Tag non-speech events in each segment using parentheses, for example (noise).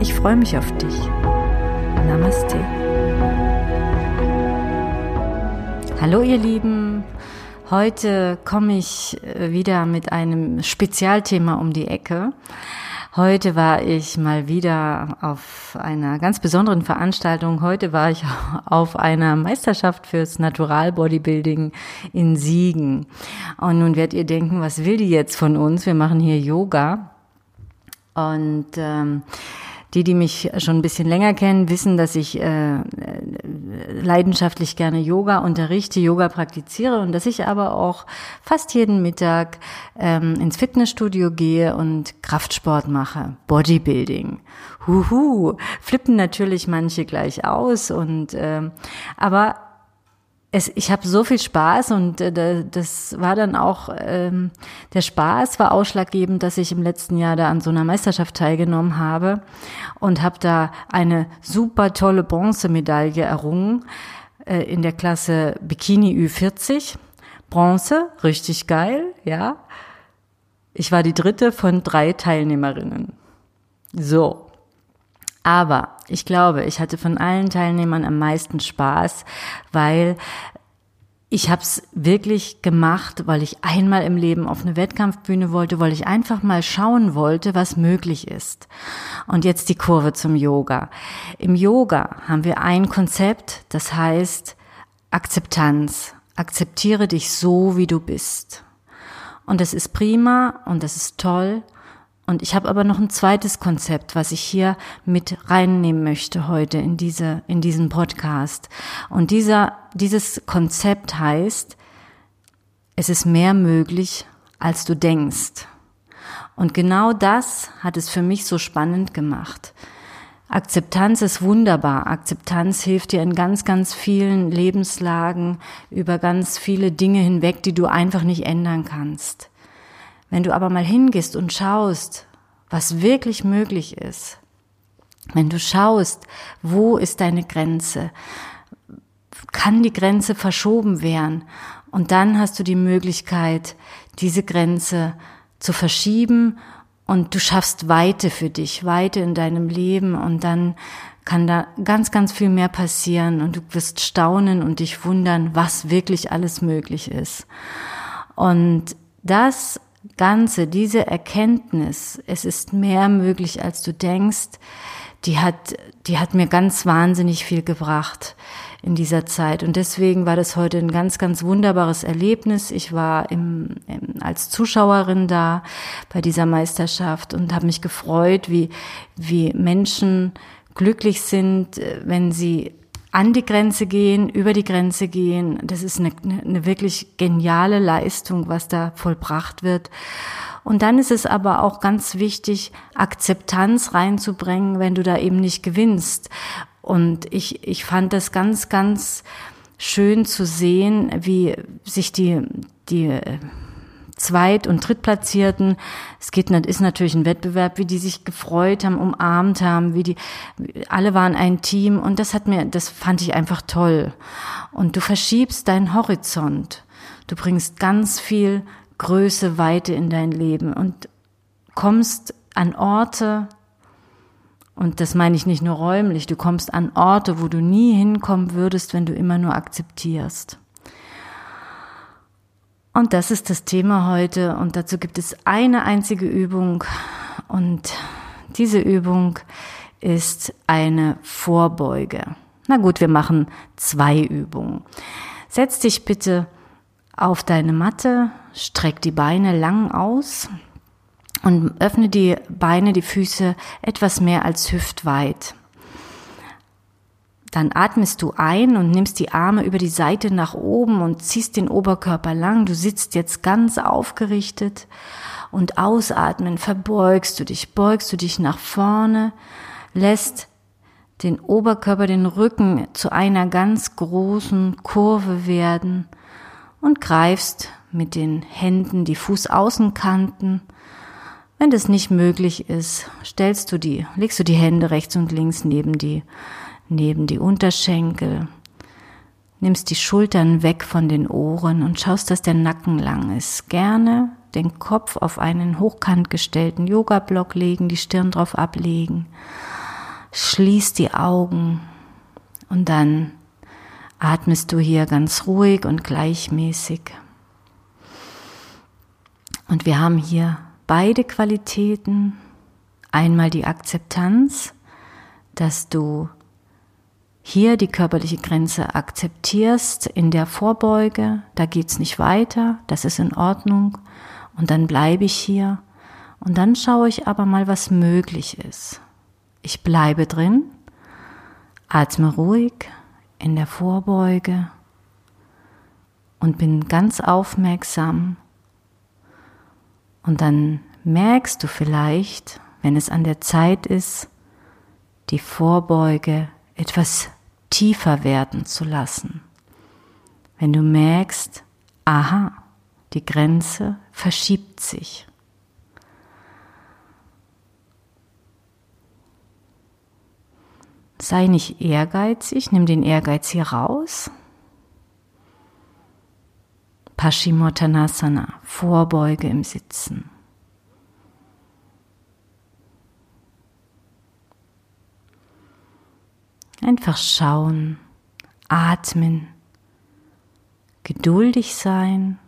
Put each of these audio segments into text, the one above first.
Ich freue mich auf dich. Namaste. Hallo ihr Lieben. Heute komme ich äh, wieder mit einem Spezialthema um die Ecke. Heute war ich mal wieder auf einer ganz besonderen Veranstaltung. Heute war ich (laughs) auf einer Meisterschaft fürs Natural Bodybuilding in Siegen. Und nun werdet ihr denken, was will die jetzt von uns? Wir machen hier Yoga. Und ähm, die, die mich schon ein bisschen länger kennen, wissen, dass ich äh, leidenschaftlich gerne Yoga unterrichte, Yoga praktiziere und dass ich aber auch fast jeden Mittag ähm, ins Fitnessstudio gehe und Kraftsport mache, Bodybuilding. Huhu, flippen natürlich manche gleich aus und äh, aber es, ich habe so viel Spaß und äh, das war dann auch, ähm, der Spaß war ausschlaggebend, dass ich im letzten Jahr da an so einer Meisterschaft teilgenommen habe und habe da eine super tolle Bronzemedaille errungen äh, in der Klasse Bikini Ü40. Bronze, richtig geil, ja. Ich war die dritte von drei Teilnehmerinnen. So. Aber ich glaube, ich hatte von allen Teilnehmern am meisten Spaß, weil ich habe es wirklich gemacht, weil ich einmal im Leben auf eine Wettkampfbühne wollte, weil ich einfach mal schauen wollte, was möglich ist. Und jetzt die Kurve zum Yoga. Im Yoga haben wir ein Konzept, das heißt Akzeptanz. Akzeptiere dich so, wie du bist. Und das ist prima und das ist toll und ich habe aber noch ein zweites Konzept, was ich hier mit reinnehmen möchte heute in diese, in diesen Podcast. Und dieser, dieses Konzept heißt, es ist mehr möglich, als du denkst. Und genau das hat es für mich so spannend gemacht. Akzeptanz ist wunderbar. Akzeptanz hilft dir in ganz, ganz vielen Lebenslagen über ganz viele Dinge hinweg, die du einfach nicht ändern kannst. Wenn du aber mal hingehst und schaust, was wirklich möglich ist, wenn du schaust, wo ist deine Grenze, kann die Grenze verschoben werden und dann hast du die Möglichkeit, diese Grenze zu verschieben und du schaffst Weite für dich, Weite in deinem Leben und dann kann da ganz, ganz viel mehr passieren und du wirst staunen und dich wundern, was wirklich alles möglich ist. Und das Ganze, diese Erkenntnis, es ist mehr möglich, als du denkst, die hat, die hat mir ganz wahnsinnig viel gebracht in dieser Zeit. Und deswegen war das heute ein ganz, ganz wunderbares Erlebnis. Ich war im, im, als Zuschauerin da bei dieser Meisterschaft und habe mich gefreut, wie, wie Menschen glücklich sind, wenn sie an die Grenze gehen, über die Grenze gehen. Das ist eine, eine wirklich geniale Leistung, was da vollbracht wird. Und dann ist es aber auch ganz wichtig, Akzeptanz reinzubringen, wenn du da eben nicht gewinnst. Und ich, ich fand das ganz, ganz schön zu sehen, wie sich die, die Zweit- und Drittplatzierten. Es geht, ist natürlich ein Wettbewerb, wie die sich gefreut haben, umarmt haben, wie die, alle waren ein Team und das hat mir, das fand ich einfach toll. Und du verschiebst deinen Horizont. Du bringst ganz viel Größe, Weite in dein Leben und kommst an Orte, und das meine ich nicht nur räumlich, du kommst an Orte, wo du nie hinkommen würdest, wenn du immer nur akzeptierst. Und das ist das Thema heute und dazu gibt es eine einzige Übung und diese Übung ist eine Vorbeuge. Na gut, wir machen zwei Übungen. Setz dich bitte auf deine Matte, streck die Beine lang aus und öffne die Beine, die Füße etwas mehr als hüftweit. Dann atmest du ein und nimmst die Arme über die Seite nach oben und ziehst den Oberkörper lang. Du sitzt jetzt ganz aufgerichtet und ausatmen verbeugst du dich, beugst du dich nach vorne, lässt den Oberkörper, den Rücken zu einer ganz großen Kurve werden und greifst mit den Händen die Fußaußenkanten. Wenn das nicht möglich ist, stellst du die, legst du die Hände rechts und links neben die, neben die Unterschenkel, nimmst die Schultern weg von den Ohren und schaust, dass der Nacken lang ist. Gerne den Kopf auf einen hochkant gestellten Yoga-Block legen, die Stirn drauf ablegen Schließ die Augen und dann atmest du hier ganz ruhig und gleichmäßig. Und wir haben hier beide Qualitäten. Einmal die Akzeptanz, dass du hier die körperliche Grenze akzeptierst in der Vorbeuge, da geht's nicht weiter, das ist in Ordnung und dann bleibe ich hier und dann schaue ich aber mal, was möglich ist. Ich bleibe drin, atme ruhig in der Vorbeuge und bin ganz aufmerksam. Und dann merkst du vielleicht, wenn es an der Zeit ist, die Vorbeuge etwas tiefer werden zu lassen. Wenn du merkst, aha, die Grenze verschiebt sich. Sei nicht ehrgeizig, nimm den Ehrgeiz hier raus. Paschimottanasana, Vorbeuge im Sitzen. Einfach schauen, atmen, geduldig sein.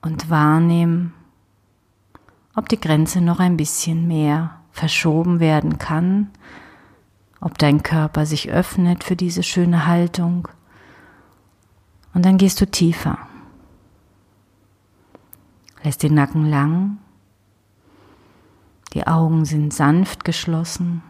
Und wahrnehmen, ob die Grenze noch ein bisschen mehr verschoben werden kann, ob dein Körper sich öffnet für diese schöne Haltung. Und dann gehst du tiefer. Lässt den Nacken lang. Die Augen sind sanft geschlossen.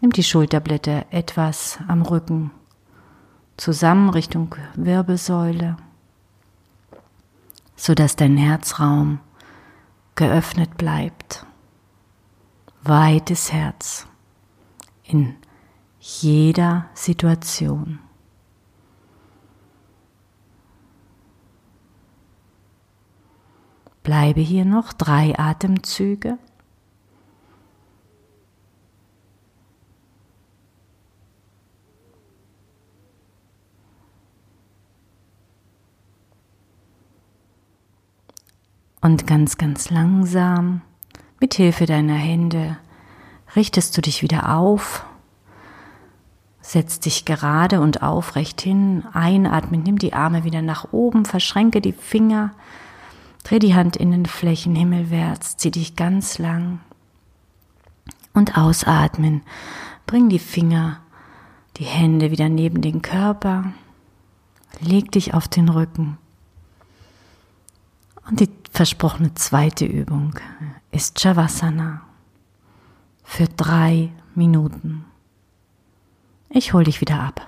Nimm die Schulterblätter etwas am Rücken zusammen Richtung Wirbelsäule sodass dein Herzraum geöffnet bleibt. Weites Herz in jeder Situation. Bleibe hier noch drei Atemzüge. Und ganz, ganz langsam, mit Hilfe deiner Hände, richtest du dich wieder auf, setzt dich gerade und aufrecht hin, einatmen, nimm die Arme wieder nach oben, verschränke die Finger, dreh die Hand in den Flächen himmelwärts, zieh dich ganz lang und ausatmen, bring die Finger, die Hände wieder neben den Körper, leg dich auf den Rücken und die versprochene zweite Übung ist Shavasana für drei Minuten. Ich hole dich wieder ab.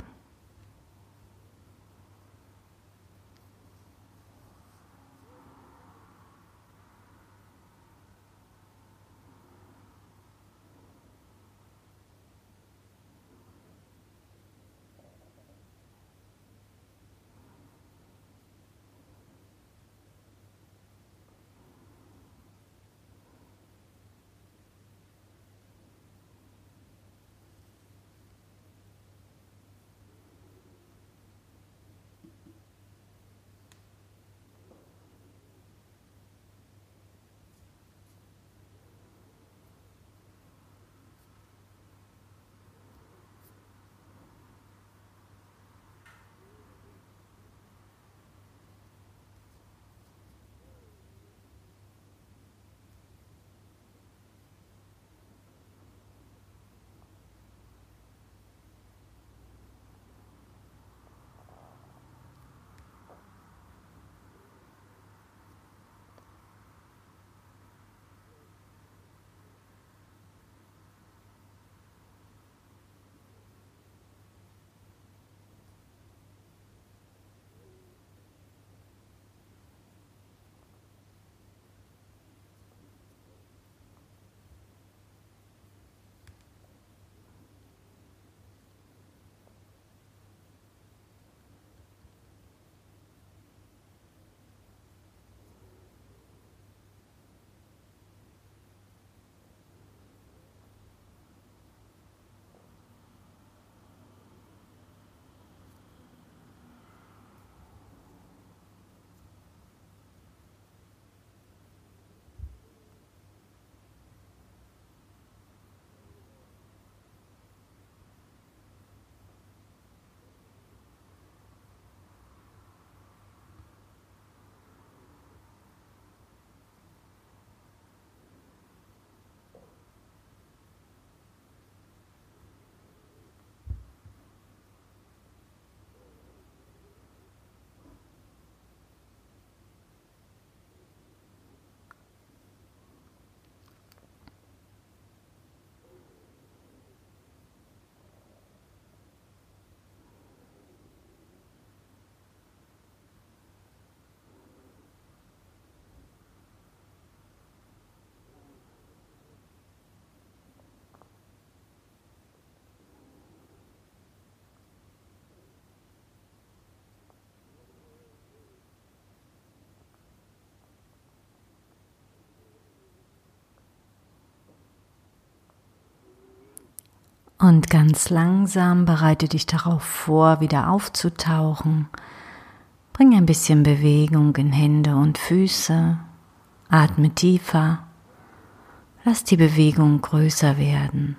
Und ganz langsam bereite dich darauf vor, wieder aufzutauchen. Bring ein bisschen Bewegung in Hände und Füße. Atme tiefer. Lass die Bewegung größer werden.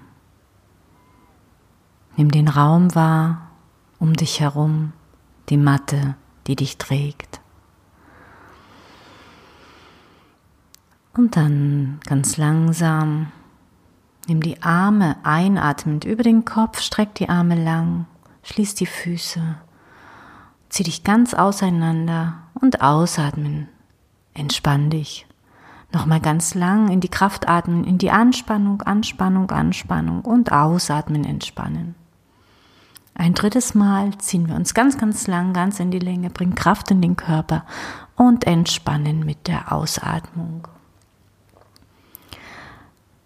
Nimm den Raum wahr um dich herum, die Matte, die dich trägt. Und dann ganz langsam nimm die Arme einatmend über den Kopf, streck die Arme lang, schließ die Füße, zieh dich ganz auseinander und ausatmen. Entspann dich. Nochmal ganz lang in die Kraft atmen, in die Anspannung, Anspannung, Anspannung und ausatmen, entspannen. Ein drittes Mal ziehen wir uns ganz, ganz lang, ganz in die Länge, bringen Kraft in den Körper und entspannen mit der Ausatmung.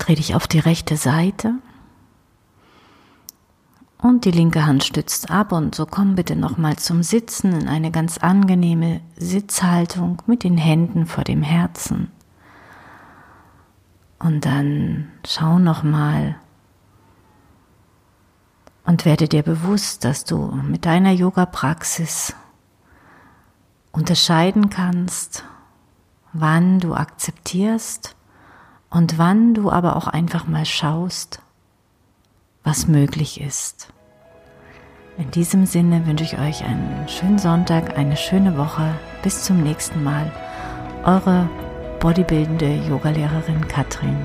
Dreh dich auf die rechte Seite und die linke Hand stützt ab und so komm bitte nochmal zum Sitzen in eine ganz angenehme Sitzhaltung mit den Händen vor dem Herzen. Und dann schau nochmal und werde dir bewusst, dass du mit deiner Yoga-Praxis unterscheiden kannst, wann du akzeptierst und wann du aber auch einfach mal schaust, was möglich ist. In diesem Sinne wünsche ich euch einen schönen Sonntag, eine schöne Woche. Bis zum nächsten Mal. Eure bodybuildende Yogalehrerin Katrin.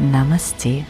Namaste.